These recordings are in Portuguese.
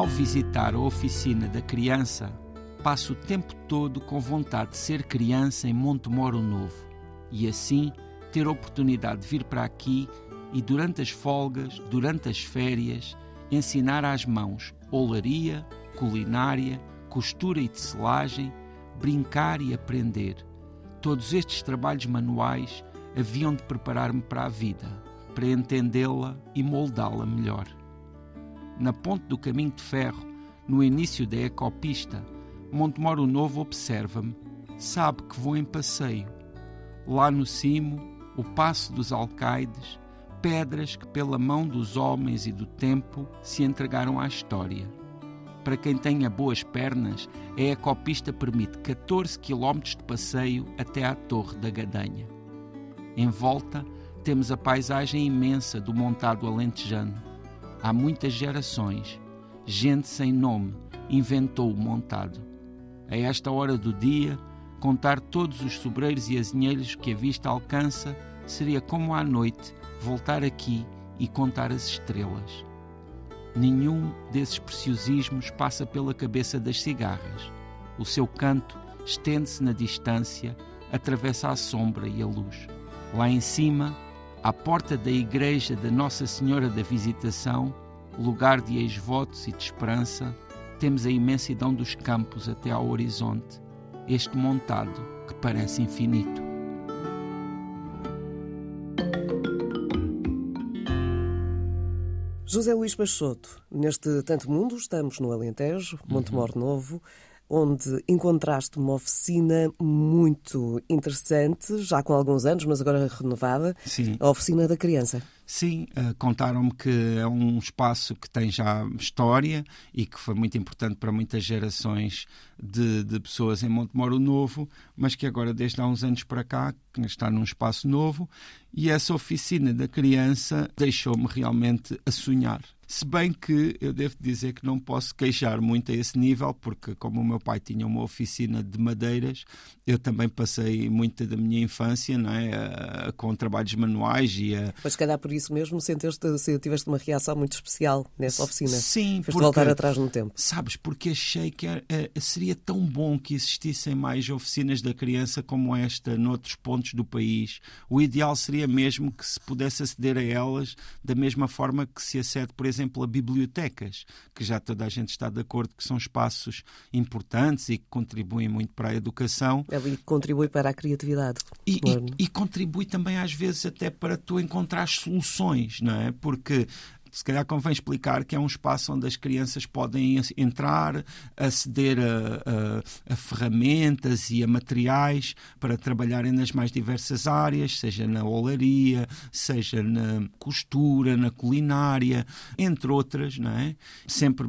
Ao visitar a oficina da criança, passo o tempo todo com vontade de ser criança em Montemoro Novo e assim ter oportunidade de vir para aqui e durante as folgas, durante as férias, ensinar às mãos olaria, culinária, costura e tecelagem, brincar e aprender. Todos estes trabalhos manuais haviam de preparar-me para a vida, para entendê-la e moldá-la melhor. Na ponte do caminho de ferro, no início da ecopista, Montemoro Novo observa-me, sabe que vou em passeio. Lá no cimo, o passo dos alcaides, pedras que, pela mão dos homens e do tempo, se entregaram à história. Para quem tenha boas pernas, a ecopista permite 14 km de passeio até à Torre da Gadanha. Em volta, temos a paisagem imensa do montado alentejano. Há muitas gerações, gente sem nome inventou o montado. A esta hora do dia, contar todos os sobreiros e azinheiros que a vista alcança seria como à noite voltar aqui e contar as estrelas. Nenhum desses preciosismos passa pela cabeça das cigarras. O seu canto estende-se na distância, atravessa a sombra e a luz. Lá em cima, à porta da igreja da Nossa Senhora da Visitação, lugar de ex-votos e de esperança, temos a imensidão dos campos até ao horizonte, este montado que parece infinito. José Luís Peixoto, neste Tanto Mundo, estamos no Alentejo, Montemor uhum. Novo, onde encontraste uma oficina muito interessante, já com alguns anos, mas agora renovada, Sim. a Oficina da Criança. Sim, uh, contaram-me que é um espaço que tem já história e que foi muito importante para muitas gerações de, de pessoas em Montemoro Novo, mas que agora, desde há uns anos para cá, está num espaço novo e essa oficina da criança deixou-me realmente a sonhar. Se bem que eu devo dizer que não posso queixar muito a esse nível, porque como o meu pai tinha uma oficina de madeiras, eu também passei muita da minha infância não é? com trabalhos manuais e a... Se calhar por isso mesmo senteste, se tiveste uma reação muito especial nessa oficina. Sim, porque, voltar atrás no tempo. Sabes, porque achei que era, eh, seria tão bom que existissem mais oficinas da criança como esta noutros pontos do país. O ideal seria mesmo que se pudesse aceder a elas da mesma forma que se acede, por exemplo, a bibliotecas, que já toda a gente está de acordo que são espaços importantes e que contribuem muito para a educação. E contribui para a criatividade. E, e, e, contribui também, às vezes, até para tu encontrar soluções, não é? Porque se calhar convém explicar que é um espaço onde as crianças podem entrar, aceder a, a, a, ferramentas e a materiais para trabalharem nas mais diversas áreas, seja na olaria, seja na costura, na culinária, entre outras, não é? Sempre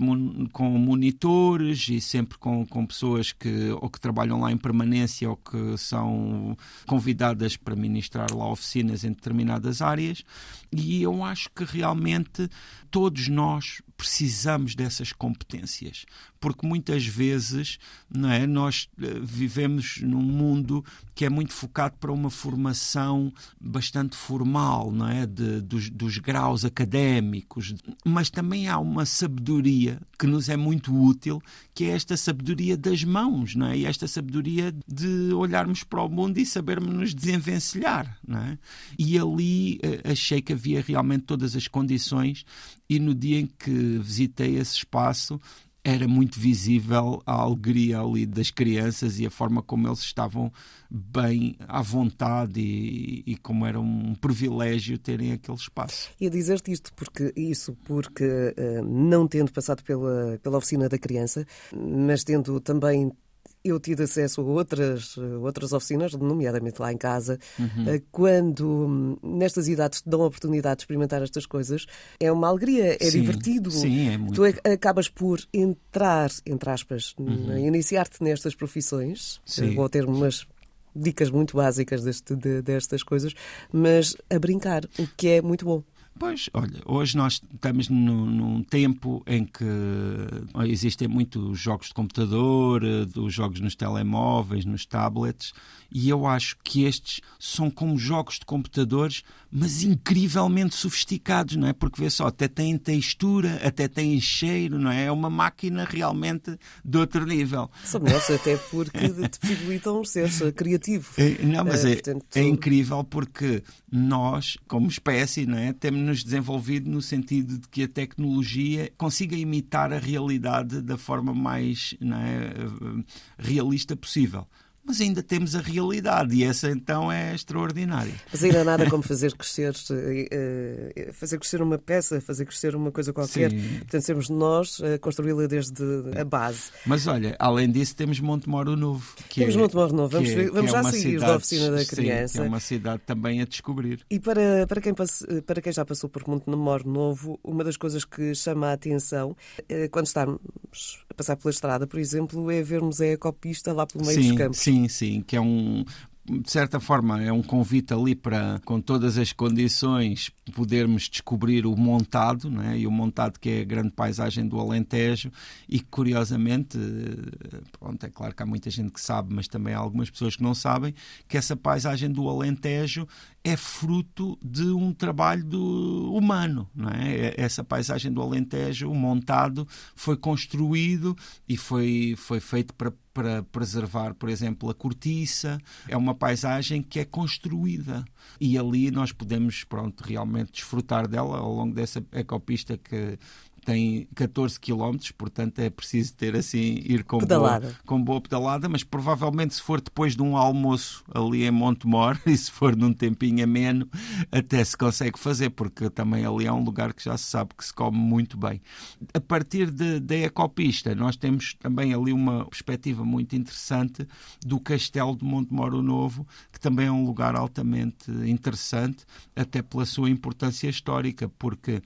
com monitores e sempre com, com pessoas que ou que trabalham lá em permanência ou que são convidadas para ministrar lá oficinas em determinadas áreas. E eu acho que realmente todos nós precisamos dessas competências, porque muitas vezes não é, nós eh, vivemos num mundo que é muito focado para uma formação bastante formal, não é, de, dos, dos graus académicos, mas também há uma sabedoria que nos é muito útil, que é esta sabedoria das mãos, não é, e esta sabedoria de olharmos para o mundo e sabermos nos desenvencilhar, não é? E ali eh, achei que havia realmente todas as condições e no dia em que visitei esse espaço era muito visível a alegria ali das crianças e a forma como eles estavam bem à vontade e, e como era um privilégio terem aquele espaço. E dizer-te isto porque isso porque uh, não tendo passado pela pela oficina da criança, mas tendo também eu tive acesso a outras, outras oficinas, nomeadamente lá em casa, uhum. Eh, quando hum, nestas idades te dão a oportunidade de experimentar estas coisas, é uma alegria, é sim, divertido. Sim, é muito. Tu acabas por entrar, entre aspas, uhum. iniciar-te nestas profissões, sim. vou ter umas dicas muito básicas deste, de, destas coisas, mas a brincar, o que é muito bom. Pois, olha, hoje nós estamos no, num tempo em que existem muitos jogos de computador, dos jogos nos telemóveis, nos tablets, e eu acho que estes são como jogos de computadores, mas incrivelmente sofisticados, não é? Porque vê só, até têm textura, até têm cheiro, não é? É uma máquina realmente de outro nível. Melhores até porque te possibilitam ser criativo. É, não, mas é, é, portanto... é incrível porque nós, como espécie, não é? temos nos desenvolvido no sentido de que a tecnologia consiga imitar a realidade da forma mais é, realista possível mas ainda temos a realidade e essa então é extraordinária. Mas ainda nada como fazer crescer, eh, eh, fazer crescer uma peça, fazer crescer uma coisa qualquer. Sim. Portanto, sermos nós a construí-la desde a base. Mas olha, além disso, temos Montemoro Novo. temos é, Montemoro Novo, vamos, é, vamos é já sair cidade, da oficina da criança. Sim, é uma cidade também a descobrir. E para, para, quem, passe, para quem já passou por Montemoro Novo, uma das coisas que chama a atenção é, quando estamos a passar pela estrada, por exemplo, é vermos a ecopista lá pelo meio sim, dos campos. Sim, sim, que é um, de certa forma, é um convite ali para, com todas as condições, podermos descobrir o montado, né? e o montado que é a grande paisagem do Alentejo, e curiosamente, pronto, é claro que há muita gente que sabe, mas também há algumas pessoas que não sabem, que essa paisagem do Alentejo é fruto de um trabalho do humano. Não é? Essa paisagem do Alentejo, o montado, foi construído e foi, foi feito para, para preservar, por exemplo, a cortiça. É uma paisagem que é construída e ali nós podemos, pronto, realmente desfrutar dela ao longo dessa ecopista que tem 14 km, portanto é preciso ter assim, ir com pedalada. boa, com boa pedalada, mas provavelmente se for depois de um almoço ali em Montemor e se for num tempinho ameno, até se consegue fazer, porque também ali é um lugar que já se sabe que se come muito bem. A partir da ecopista, nós temos também ali uma perspectiva muito interessante do Castelo de Montemor o Novo, que também é um lugar altamente interessante, até pela sua importância histórica, porque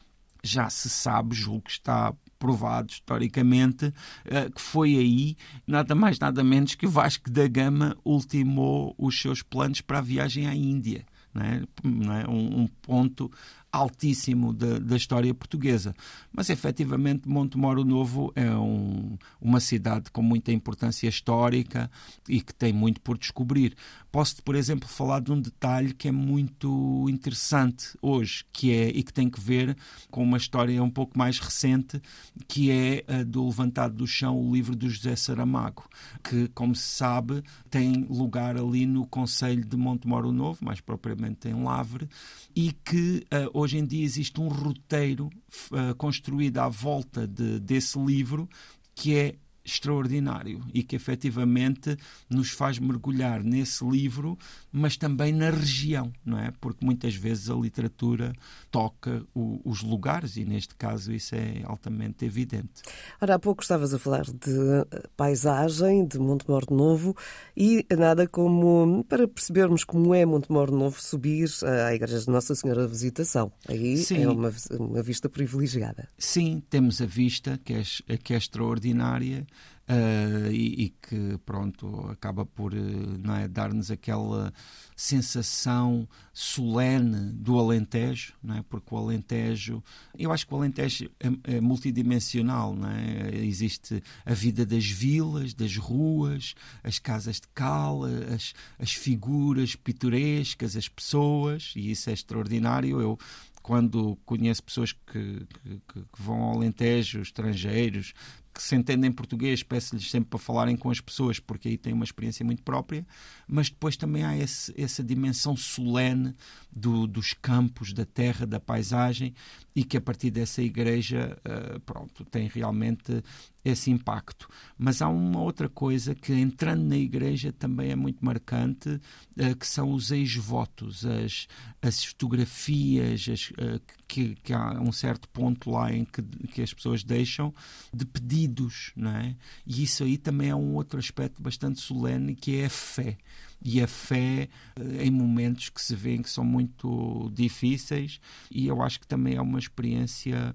já se sabe, julgo que está provado historicamente, eh, que foi aí, nada mais nada menos que o Vasco da Gama ultimou os seus planos para a viagem à Índia. É? Não é? Um, um, ponto altíssimo da, da, história portuguesa. Mas, efetivamente, Montemoro Novo é um, uma cidade com muita importância histórica e que tem muito por descobrir. Posso, por exemplo, falar de um detalhe que é muito interessante hoje, que é e que tem que ver com uma história um pouco mais recente, que é a do Levantado do Chão, o livro do José Saramago, que, como se sabe, tem lugar ali no Conselho de Montemoro Novo, mais propriamente em Lavre, e que uh, hoje em dia existe um roteiro uh, construído à volta de, desse livro que é extraordinário e que efetivamente nos faz mergulhar nesse livro, mas também na região, não é? Porque muitas vezes a literatura toca o, os lugares e neste caso isso é altamente evidente. Ora, há pouco estavas a falar de paisagem, de Montemor Novo e nada como, para percebermos como é Montemor Novo, subir à Igreja de Nossa Senhora da Visitação. Aí Sim. é uma, uma vista privilegiada. Sim, temos a vista que é, que é extraordinária uh, e, e, que pronto acaba por uh, é, dar-nos aquela sensação solene do Alentejo, não é? porque o Alentejo, eu acho que o Alentejo é, é multidimensional, não é? existe a vida das vilas, das ruas, as casas de cal, as, as figuras pitorescas, as pessoas, e isso é extraordinário. Eu quando conheço pessoas que, que, que, vão ao Alentejo, estrangeiros, que se entendem português, peço-lhes sempre para falarem com as pessoas, porque aí têm uma experiência muito própria, mas depois também há esse, essa dimensão solene do, dos campos, da terra, da paisagem, e que a partir dessa igreja, uh, pronto, tem realmente esse impacto. Mas há uma outra coisa que, entrando na igreja, também é muito marcante, uh, que são os ex-votos, as, as fotografias, as, uh, que, que, há um certo ponto lá em que, que as pessoas deixam de pedidos, não é? E isso aí também é um outro aspecto bastante solene, que é a fé e a fé eh, em momentos que se vêem que são muito difíceis e eu acho que também é uma experiência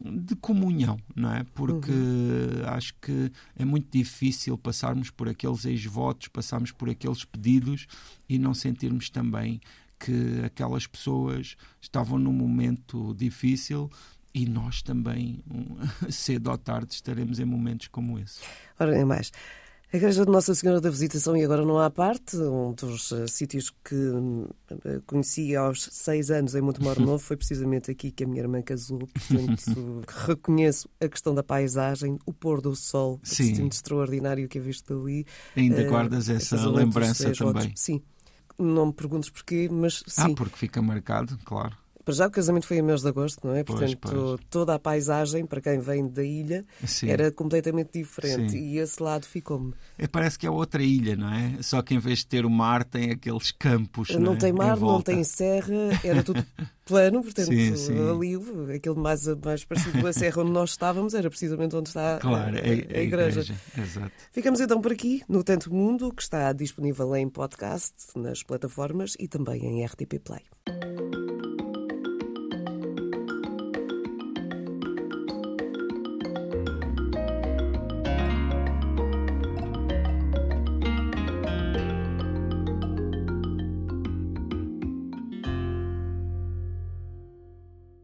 de comunhão, não é? Porque uhum. acho que é muito difícil passarmos por aqueles ex-votos, passarmos por aqueles pedidos e não sentirmos também que aquelas pessoas estavam num momento difícil e nós também, cedo ou tarde, estaremos em momentos como esse. Ora, nem mais. A Igreja de Nossa Senhora da Visitação e agora não há parte, um dos uh, sítios que uh, conheci aos seis anos em Montemor Novo foi precisamente aqui que a minha irmã casou. Portanto, reconheço a questão da paisagem, o pôr do sol, Sim. extraordinário que é visto dali. Ainda uh, guardas essa lembrança também? Sim. Não me perguntes porquê, mas sim. Ah, porque fica marcado, claro. Para já o casamento foi em mês de agosto, não é? Portanto, pois. toda a paisagem, para quem vem da ilha, Sim. era completamente diferente. Sim. E esse lado ficou-me. É, parece que é outra ilha, não é? Só que em vez de ter o mar, tem aqueles campos. Não, não é? tem mar, não tem serra, era tudo plano, portanto, sim, sim. ali, aquele mais, mais parecido com a serra onde nós estávamos, era precisamente onde está claro, a, a, a, a igreja. igreja. Exato. Ficamos então por aqui, no Tanto Mundo, que está disponível em podcast, nas plataformas e também em RTP Play.